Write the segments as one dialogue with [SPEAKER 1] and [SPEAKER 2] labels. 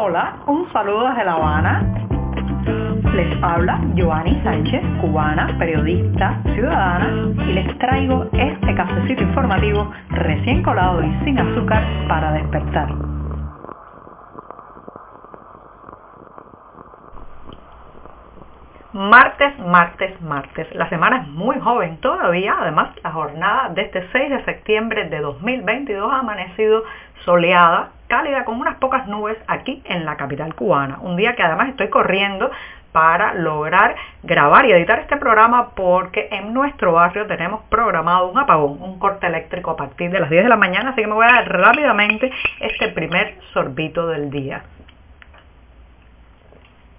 [SPEAKER 1] Hola, un saludo desde La Habana. Les habla Joanny Sánchez, cubana, periodista, ciudadana, y les traigo este cafecito informativo recién colado y sin azúcar para despertar. Martes, martes, martes. La semana es muy joven todavía. Además, la jornada de este 6 de septiembre de 2022 ha amanecido soleada, cálida, con unas pocas nubes aquí en la capital cubana. Un día que además estoy corriendo para lograr grabar y editar este programa porque en nuestro barrio tenemos programado un apagón, un corte eléctrico a partir de las 10 de la mañana, así que me voy a dar rápidamente este primer sorbito del día.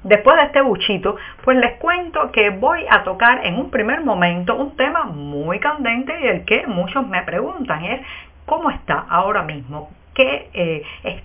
[SPEAKER 1] Después de este buchito, pues les cuento que voy a tocar en un primer momento un tema muy candente y el que muchos me preguntan es cómo está ahora mismo, qué eh,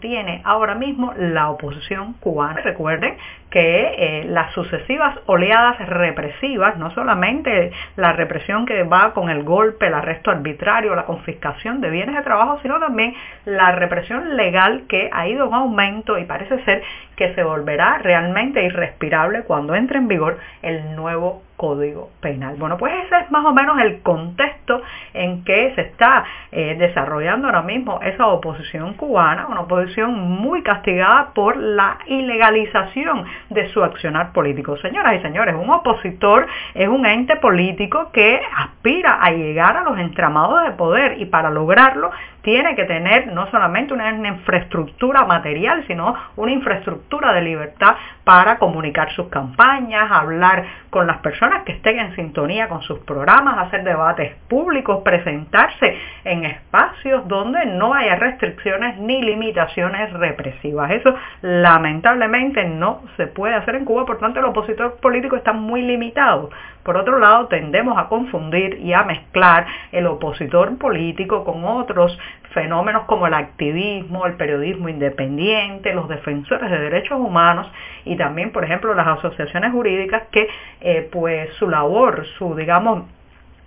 [SPEAKER 1] tiene ahora mismo la oposición cubana. Recuerden que eh, las sucesivas oleadas represivas, no solamente la represión que va con el golpe, el arresto arbitrario, la confiscación de bienes de trabajo, sino también la represión legal que ha ido en aumento y parece ser que se volverá realmente irrespirable cuando entre en vigor el nuevo Código Penal. Bueno, pues ese es más o menos el contexto en que se está eh, desarrollando ahora mismo esa oposición cubana, una oposición muy castigada por la ilegalización de su accionar político. Señoras y señores, un opositor es un ente político que aspira a llegar a los entramados de poder y para lograrlo tiene que tener no solamente una infraestructura material, sino una infraestructura de libertad para comunicar sus campañas, hablar con las personas que estén en sintonía con sus programas, hacer debates públicos, presentarse en espacios donde no haya restricciones ni limitaciones represivas. Eso lamentablemente no se puede hacer en Cuba, por tanto el opositor político está muy limitado. Por otro lado, tendemos a confundir y a mezclar el opositor político con otros fenómenos como el activismo, el periodismo independiente, los defensores de derechos humanos y también, por ejemplo, las asociaciones jurídicas que eh, pues su labor, su digamos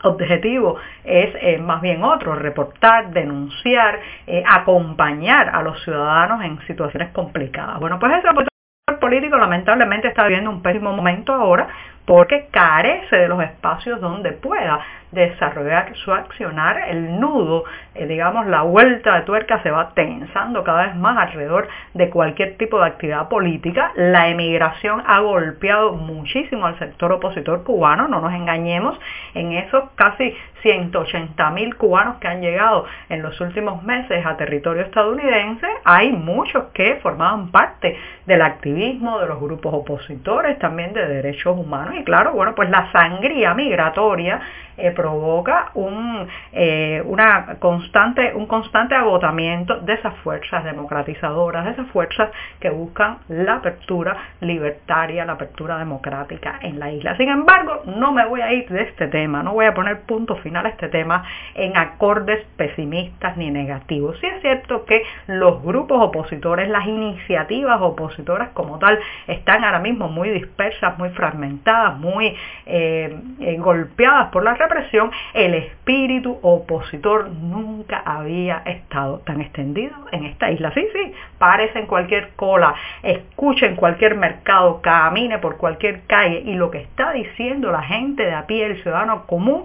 [SPEAKER 1] objetivo es eh, más bien otro, reportar, denunciar, eh, acompañar a los ciudadanos en situaciones complicadas. Bueno, pues ese político lamentablemente está viviendo un pésimo momento ahora porque carece de los espacios donde pueda desarrollar su accionar, el nudo, eh, digamos, la vuelta de tuerca se va tensando cada vez más alrededor de cualquier tipo de actividad política. La emigración ha golpeado muchísimo al sector opositor cubano, no nos engañemos, en esos casi 180 mil cubanos que han llegado en los últimos meses a territorio estadounidense, hay muchos que formaban parte del activismo de los grupos opositores, también de derechos humanos y claro, bueno, pues la sangría migratoria eh, provoca un, eh, una constante, un constante agotamiento de esas fuerzas democratizadoras, de esas fuerzas que buscan la apertura libertaria, la apertura democrática en la isla. Sin embargo, no me voy a ir de este tema, no voy a poner punto final a este tema en acordes pesimistas ni negativos. Sí es cierto que los grupos opositores, las iniciativas opositoras como tal, están ahora mismo muy dispersas, muy fragmentadas, muy eh, golpeadas por la represión, el espíritu opositor nunca había estado tan extendido en esta isla. Sí, sí, párese en cualquier cola, escuche en cualquier mercado, camine por cualquier calle y lo que está diciendo la gente de a pie, el ciudadano común,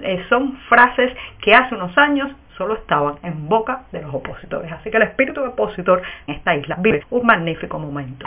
[SPEAKER 1] eh, son frases que hace unos años solo estaban en boca de los opositores. Así que el espíritu opositor en esta isla vive un magnífico momento.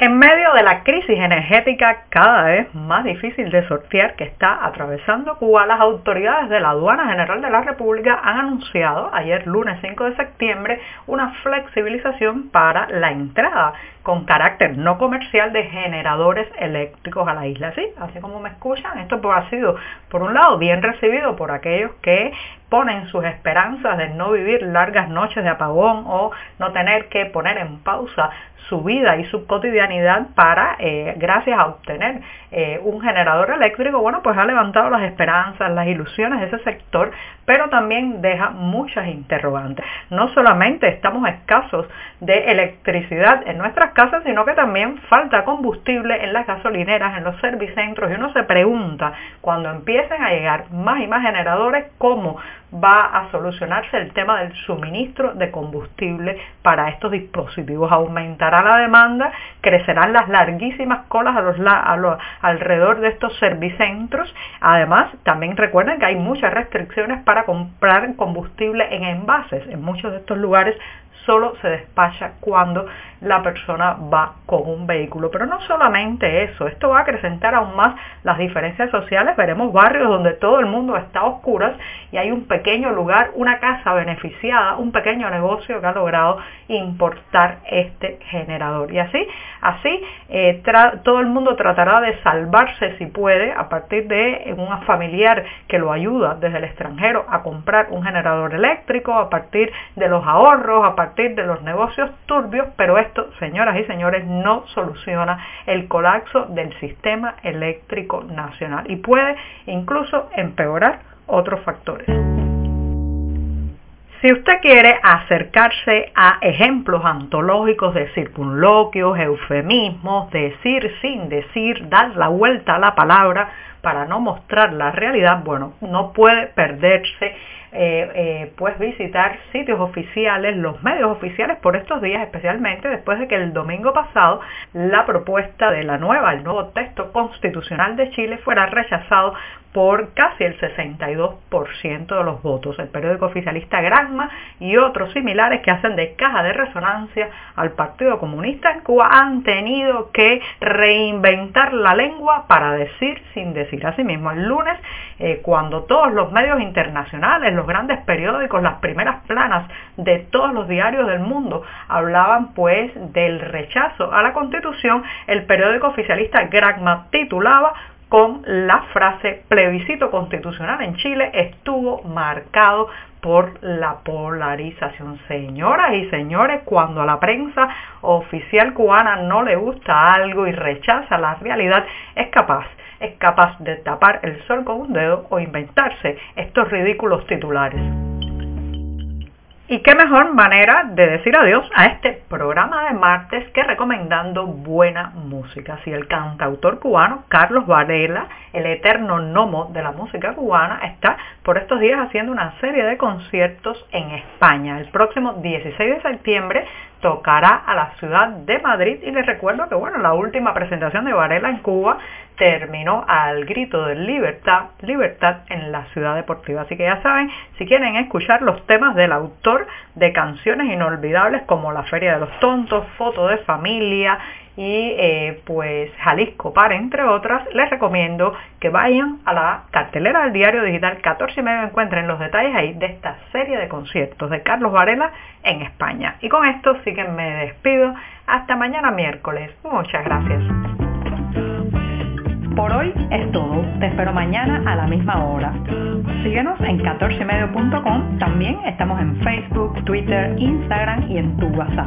[SPEAKER 1] En medio de la crisis energética cada vez más difícil de sortear que está atravesando Cuba, las autoridades de la Aduana General de la República han anunciado ayer lunes 5 de septiembre una flexibilización para la entrada con carácter no comercial de generadores eléctricos a la isla. Sí, así como me escuchan, esto ha sido por un lado bien recibido por aquellos que ponen sus esperanzas de no vivir largas noches de apagón o no tener que poner en pausa su vida y su cotidianidad para, eh, gracias a obtener eh, un generador eléctrico, bueno, pues ha levantado las esperanzas, las ilusiones de ese sector, pero también deja muchas interrogantes. No solamente estamos escasos de electricidad en nuestras casas, sino que también falta combustible en las gasolineras, en los servicentros, y uno se pregunta, cuando empiecen a llegar más y más generadores, cómo va a solucionarse el tema del suministro de combustible para estos dispositivos. Aumentará la demanda, crecerán las larguísimas colas a los, alrededor de estos servicentros. Además, también recuerden que hay muchas restricciones para comprar combustible en envases. En muchos de estos lugares solo se despacha cuando la persona va con un vehículo. Pero no solamente eso, esto va a acrecentar aún más las diferencias sociales. Veremos barrios donde todo el mundo está a oscuras y hay un pequeño lugar, una casa beneficiada, un pequeño negocio que ha logrado importar este generador. Y así, así eh, todo el mundo tratará de salvarse si puede a partir de un familiar que lo ayuda desde el extranjero a comprar un generador eléctrico, a partir de los ahorros, a partir de los negocios turbios, pero esto, señoras y señores, no soluciona el colapso del sistema eléctrico nacional y puede incluso empeorar otros factores. Si usted quiere acercarse a ejemplos antológicos de circunloquios, eufemismos, decir sin decir, dar la vuelta a la palabra para no mostrar la realidad, bueno, no puede perderse eh, eh, pues visitar sitios oficiales, los medios oficiales por estos días, especialmente después de que el domingo pasado la propuesta de la nueva, el nuevo texto constitucional de Chile fuera rechazado por casi el 62% de los votos. El periódico oficialista Granma y otros similares que hacen de caja de resonancia al Partido Comunista en Cuba han tenido que reinventar la lengua para decir sin decir. Asimismo, el lunes, eh, cuando todos los medios internacionales, los grandes periódicos, las primeras planas de todos los diarios del mundo hablaban pues del rechazo a la Constitución, el periódico oficialista Granma titulaba con la frase plebiscito constitucional en Chile estuvo marcado por la polarización. Señoras y señores, cuando a la prensa oficial cubana no le gusta algo y rechaza la realidad, es capaz es capaz de tapar el sol con un dedo o inventarse estos ridículos titulares. Y qué mejor manera de decir adiós a este programa de martes que recomendando buena música. Si el cantautor cubano Carlos Varela, el eterno gnomo de la música cubana, está por estos días haciendo una serie de conciertos en España. El próximo 16 de septiembre tocará a la ciudad de Madrid y les recuerdo que bueno, la última presentación de Varela en Cuba terminó al grito de libertad, libertad en la ciudad deportiva. Así que ya saben, si quieren escuchar los temas del autor de canciones inolvidables como La Feria de los Tontos, Foto de Familia y eh, pues Jalisco para entre otras, les recomiendo que vayan a la cartelera del diario digital 14 y medio encuentren los detalles ahí de esta serie de conciertos de Carlos Varela en España. Y con esto sí que me despido. Hasta mañana miércoles. Muchas gracias. Por hoy es todo. Te espero mañana a la misma hora. Síguenos en 14medio.com. También estamos en Facebook, Twitter, Instagram y en tu WhatsApp.